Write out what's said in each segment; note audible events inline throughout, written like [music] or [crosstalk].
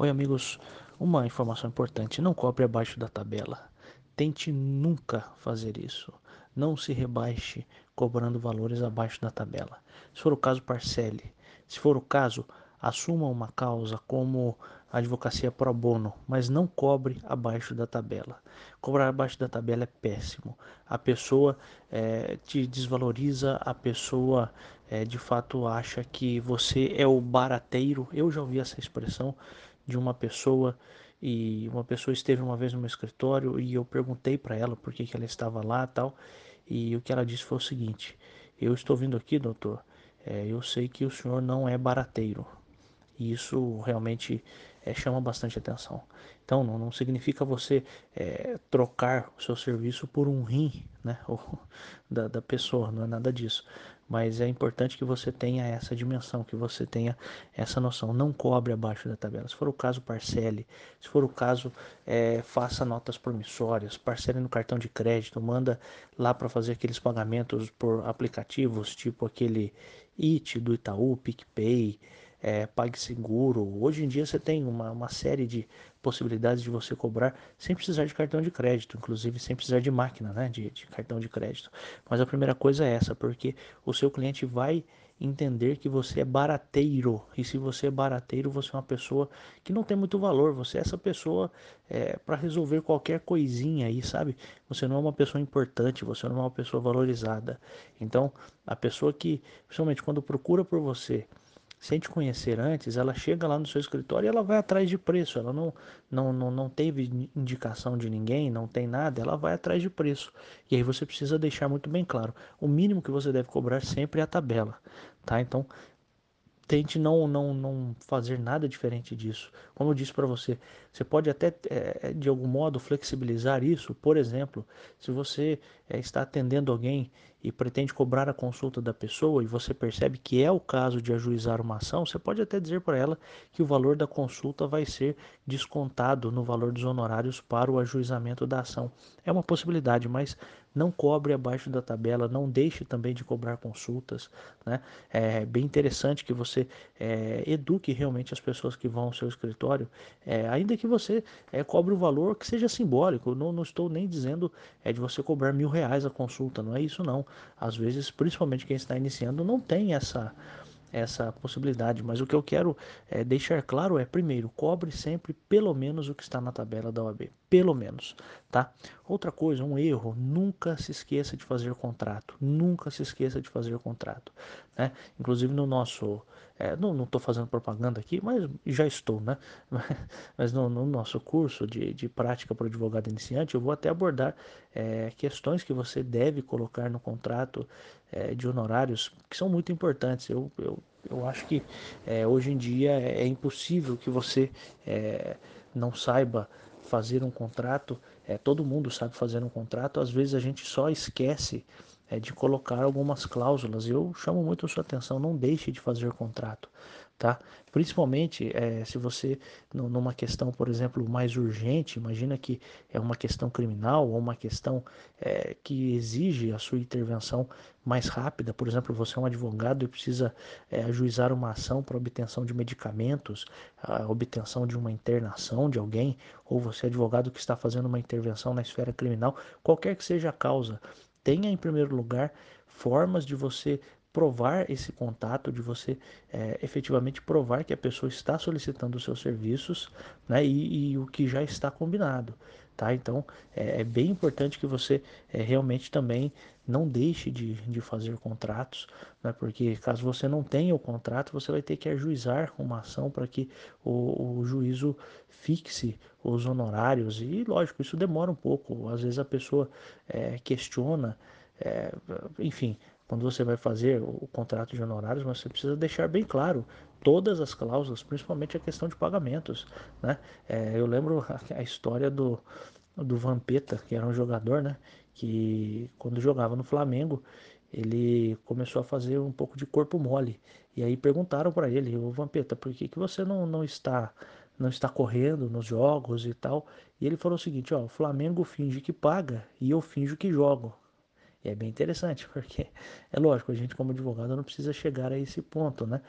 Oi, amigos. Uma informação importante: não cobre abaixo da tabela. Tente nunca fazer isso. Não se rebaixe cobrando valores abaixo da tabela. Se for o caso, parcele. Se for o caso, assuma uma causa como advocacia pro bono, mas não cobre abaixo da tabela. Cobrar abaixo da tabela é péssimo. A pessoa é, te desvaloriza, a pessoa é, de fato acha que você é o barateiro. Eu já ouvi essa expressão de uma pessoa e uma pessoa esteve uma vez no meu escritório e eu perguntei para ela por que, que ela estava lá tal e o que ela disse foi o seguinte: eu estou vindo aqui, doutor. É, eu sei que o senhor não é barateiro. E isso realmente é, chama bastante atenção. Então, não, não significa você é, trocar o seu serviço por um rim né, [laughs] da, da pessoa, não é nada disso. Mas é importante que você tenha essa dimensão, que você tenha essa noção. Não cobre abaixo da tabela. Se for o caso, parcele. Se for o caso, é, faça notas promissórias, parcele no cartão de crédito, manda lá para fazer aqueles pagamentos por aplicativos, tipo aquele IT do Itaú, PicPay é, PagSeguro. Hoje em dia você tem uma, uma série de possibilidades de você cobrar sem precisar de cartão de crédito, inclusive sem precisar de máquina né, de, de cartão de crédito. Mas a primeira coisa é essa, porque o seu cliente vai entender que você é barateiro. E se você é barateiro, você é uma pessoa que não tem muito valor. Você é essa pessoa é, para resolver qualquer coisinha aí, sabe? Você não é uma pessoa importante, você não é uma pessoa valorizada. Então, a pessoa que, principalmente quando procura por você, sem te conhecer antes, ela chega lá no seu escritório e ela vai atrás de preço. Ela não, não, não, não teve indicação de ninguém, não tem nada, ela vai atrás de preço. E aí você precisa deixar muito bem claro: o mínimo que você deve cobrar sempre é a tabela. Tá? Então, tente não, não, não fazer nada diferente disso. Como eu disse para você, você pode até é, de algum modo flexibilizar isso. Por exemplo, se você é, está atendendo alguém e pretende cobrar a consulta da pessoa e você percebe que é o caso de ajuizar uma ação, você pode até dizer para ela que o valor da consulta vai ser descontado no valor dos honorários para o ajuizamento da ação. É uma possibilidade, mas não cobre abaixo da tabela, não deixe também de cobrar consultas. Né? É bem interessante que você é, eduque realmente as pessoas que vão ao seu escritório, é, ainda que você é, cobre o valor que seja simbólico. Não, não estou nem dizendo é de você cobrar mil reais a consulta, não é isso não. Às vezes, principalmente quem está iniciando, não tem essa essa possibilidade, mas o que eu quero é, deixar claro é, primeiro, cobre sempre pelo menos o que está na tabela da OAB, pelo menos, tá? Outra coisa, um erro, nunca se esqueça de fazer contrato, nunca se esqueça de fazer contrato, né? Inclusive no nosso, é, não estou fazendo propaganda aqui, mas já estou, né? [laughs] Mas no, no nosso curso de, de prática para o advogado iniciante, eu vou até abordar é, questões que você deve colocar no contrato é, de honorários que são muito importantes. Eu, eu, eu acho que é, hoje em dia é, é impossível que você é, não saiba fazer um contrato. É, todo mundo sabe fazer um contrato, às vezes a gente só esquece é, de colocar algumas cláusulas. Eu chamo muito a sua atenção, não deixe de fazer contrato tá? Principalmente é, se você, numa questão, por exemplo, mais urgente, imagina que é uma questão criminal ou uma questão é, que exige a sua intervenção mais rápida, por exemplo, você é um advogado e precisa é, ajuizar uma ação para obtenção de medicamentos, a obtenção de uma internação de alguém, ou você é advogado que está fazendo uma intervenção na esfera criminal, qualquer que seja a causa, tenha em primeiro lugar formas de você provar esse contato, de você é, efetivamente provar que a pessoa está solicitando os seus serviços né, e, e o que já está combinado. Tá? Então é, é bem importante que você é, realmente também não deixe de, de fazer contratos, né? porque caso você não tenha o contrato, você vai ter que ajuizar uma ação para que o, o juízo fixe os honorários e lógico, isso demora um pouco, às vezes a pessoa é, questiona, é, enfim, quando você vai fazer o contrato de honorários, você precisa deixar bem claro todas as cláusulas, principalmente a questão de pagamentos. Né? É, eu lembro [laughs] a, história do, do Vampeta, que era um jogador, né? que quando jogava no Flamengo, ele começou a fazer um pouco de corpo mole. E aí perguntaram para ele, o Vampeta, por que, que você não, não está não está correndo nos jogos e tal? E ele falou o seguinte, ó, o Flamengo finge que paga e eu finjo que jogo. E é bem interessante, [laughs] porque é lógico, a gente como advogado não precisa chegar a esse ponto, né?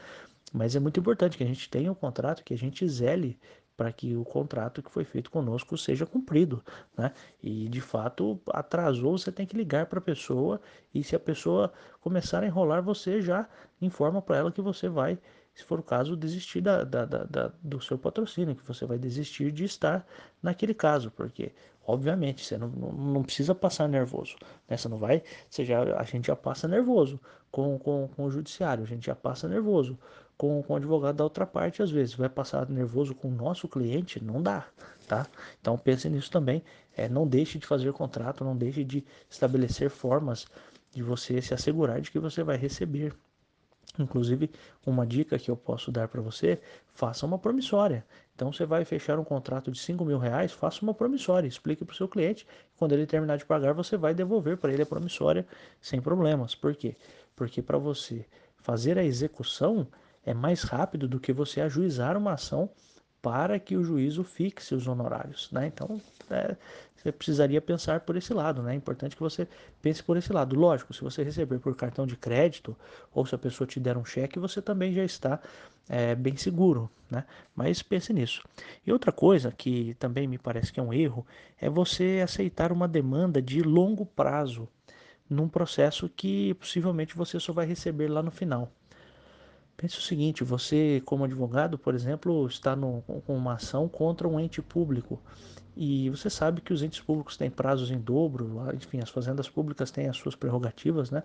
Mas é muito importante que a gente tenha um contrato, que a gente zele para que o contrato que foi feito conosco seja cumprido, né? E de fato atrasou, você tem que ligar para a pessoa e se a pessoa começar a enrolar, você já informa para ela que você vai, se for o caso, desistir da, da, da, do seu patrocínio, que você vai desistir de estar naquele caso, porque obviamente você não, não precisa passar nervoso, né? Você não vai, você já, a gente já passa nervoso com, com, com o judiciário, a gente já passa nervoso com, com o advogado da outra parte, às vezes. Vai passar nervoso com o nosso cliente? Não dá, tá? Então pense nisso também. É, não deixe de fazer contrato, não deixe de estabelecer formas de você se assegurar de que você vai receber. Inclusive, uma dica que eu posso dar para você, faça uma promissória. Então, você vai fechar um contrato de 5 mil reais, faça uma promissória, explique para o seu cliente. Quando ele terminar de pagar, você vai devolver para ele a promissória sem problemas. Por quê? Porque para você fazer a execução, é mais rápido do que você ajuizar uma ação para que o juízo fixe os honorários. Né? Então, é, você precisaria pensar por esse lado. Né? É importante que você pense por esse lado. Lógico, se você receber por cartão de crédito ou se a pessoa te der um cheque, você também já está é, bem seguro. Né? Mas pense nisso. E outra coisa que também me parece que é um erro é você aceitar uma demanda de longo prazo num processo que possivelmente você só vai receber lá no final. Pense o seguinte: você, como advogado, por exemplo, está no, com uma ação contra um ente público e você sabe que os entes públicos têm prazos em dobro, enfim, as fazendas públicas têm as suas prerrogativas, né?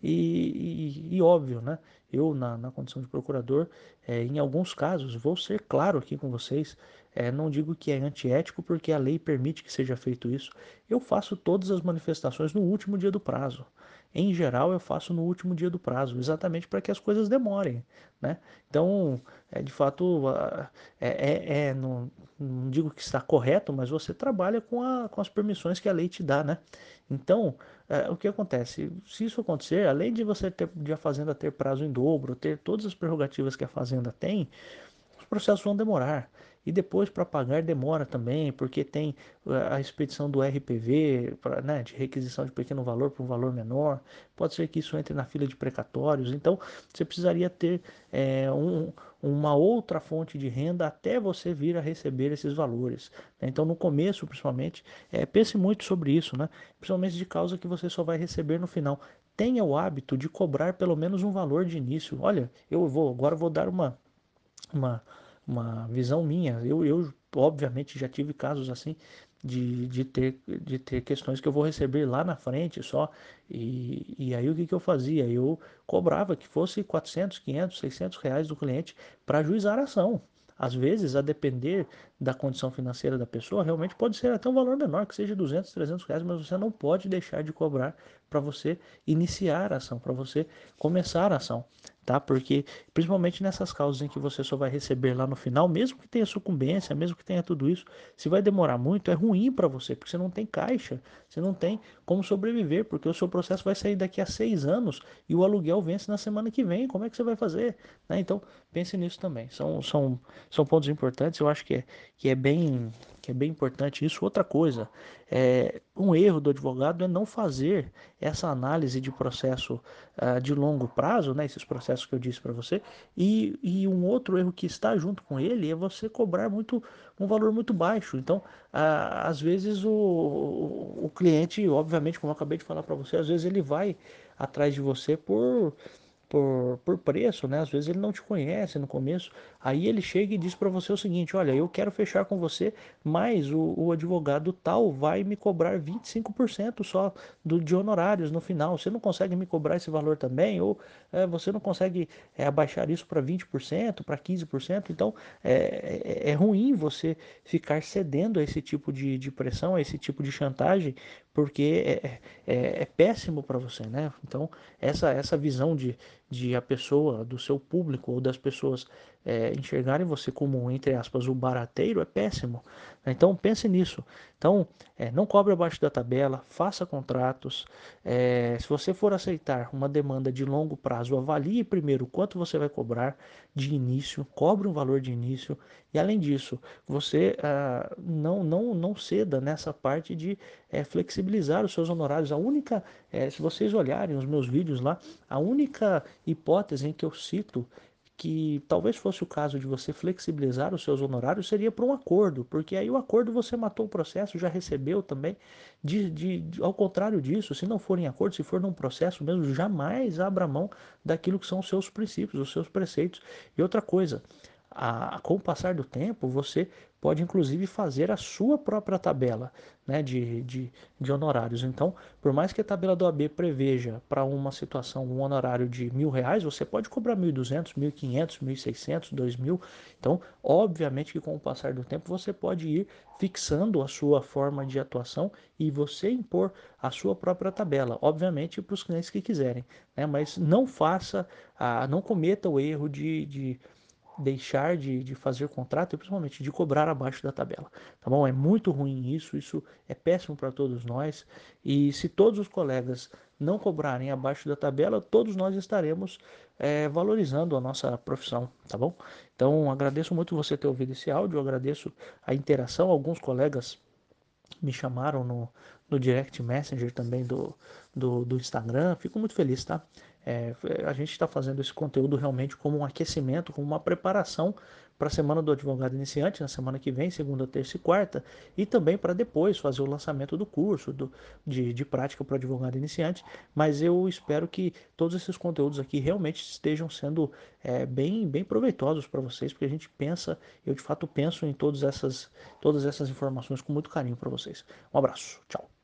E, e, e óbvio, né? Eu, na, na condição de procurador, é, em alguns casos, vou ser claro aqui com vocês, é, não digo que é antiético porque a lei permite que seja feito isso. Eu faço todas as manifestações no último dia do prazo em geral eu faço no último dia do prazo, exatamente para que as coisas demorem, né? Então, é, de fato, é, é, é não, não, digo que está correto, mas você trabalha com, a, com as permissões que a lei te dá, né? Então, é, o que acontece? Se isso acontecer, além de você ter, de a fazenda ter prazo em dobro, ter todas as prerrogativas que a fazenda tem, os processos vão demorar. E depois para pagar demora também, porque tem eh, a expedição do RPV, pra, né, de requisição de pequeno valor para um valor menor. Pode ser que isso entre na fila de precatórios. Então você precisaria ter é, um, uma outra fonte de renda até você vir a receber esses valores. Né? Então no começo, principalmente, é, pense muito sobre isso, né? principalmente de causa que você só vai receber no final. Tenha o hábito de cobrar pelo menos um valor de início. Olha, eu vou agora vou dar uma uma uma visão minha. Eu, eu obviamente já tive casos assim de, de, ter, de ter questões que eu vou receber lá na frente só. E, e aí o que, que eu fazia? Eu cobrava que fosse 400, 500, 600 reais do cliente para ajuizar a ação. Às vezes, a depender da condição financeira da pessoa, realmente pode ser até um valor menor, que seja 200, 300 reais, mas você não pode deixar de cobrar para você iniciar a ação, para você começar a ação tá? Porque principalmente nessas causas em que você só vai receber lá no final, mesmo que tenha sucumbência, mesmo que tenha tudo isso, se vai demorar muito, é ruim para você, porque você não tem caixa, você não tem como sobreviver, porque o seu processo vai sair daqui a seis anos e o aluguel vence na semana que vem. Como é que você vai fazer? Né? Então pense nisso também. São, são, são pontos importantes. Eu acho que é, que é bem que é bem importante isso. Outra coisa, é, um erro do advogado é não fazer essa análise de processo uh, de longo prazo, né, esses processos que eu disse para você, e, e um outro erro que está junto com ele é você cobrar muito um valor muito baixo. Então, uh, às vezes o, o cliente, obviamente, como eu acabei de falar para você, às vezes ele vai atrás de você por por, por preço, né? Às vezes ele não te conhece no começo. Aí ele chega e diz para você o seguinte: olha, eu quero fechar com você, mas o, o advogado tal vai me cobrar 25% só do, de honorários no final. Você não consegue me cobrar esse valor também? Ou é, você não consegue é, abaixar isso para 20%, para 15%? Então é, é, é, ruim você ficar cedendo a esse tipo de, de pressão, a esse tipo de chantagem, porque é, é, é péssimo para você, né? Então essa, essa visão de de a pessoa, do seu público ou das pessoas é, enxergarem você como, entre aspas, o barateiro é péssimo. Então pense nisso. Então é, não cobre abaixo da tabela, faça contratos. É, se você for aceitar uma demanda de longo prazo, avalie primeiro quanto você vai cobrar de início, cobre um valor de início e além disso, você ah, não, não, não ceda nessa parte de é, flexibilizar os seus honorários. A única, é, se vocês olharem os meus vídeos lá, a única hipótese em que eu cito que talvez fosse o caso de você flexibilizar os seus honorários, seria para um acordo, porque aí o acordo você matou o processo, já recebeu também. De, de, de, ao contrário disso, se não for em acordo, se for num processo mesmo, jamais abra mão daquilo que são os seus princípios, os seus preceitos. E outra coisa, a, com o passar do tempo, você pode inclusive fazer a sua própria tabela né, de, de, de honorários. Então, por mais que a tabela do AB preveja para uma situação um honorário de mil reais, você pode cobrar mil duzentos, mil quinhentos, mil seiscentos, dois mil. Então, obviamente que com o passar do tempo você pode ir fixando a sua forma de atuação e você impor a sua própria tabela, obviamente para os clientes que quiserem, né? mas não faça, a, não cometa o erro de, de deixar de, de fazer contrato e principalmente de cobrar abaixo da tabela, tá bom? É muito ruim isso, isso é péssimo para todos nós e se todos os colegas não cobrarem abaixo da tabela, todos nós estaremos é, valorizando a nossa profissão, tá bom? Então agradeço muito você ter ouvido esse áudio, agradeço a interação, alguns colegas me chamaram no, no direct messenger também do, do, do Instagram, fico muito feliz, tá? É, a gente está fazendo esse conteúdo realmente como um aquecimento, como uma preparação para a semana do advogado iniciante, na semana que vem, segunda, terça e quarta, e também para depois fazer o lançamento do curso do, de, de prática para advogado iniciante. Mas eu espero que todos esses conteúdos aqui realmente estejam sendo é, bem, bem proveitosos para vocês, porque a gente pensa, eu de fato penso em todas essas, todas essas informações com muito carinho para vocês. Um abraço, tchau.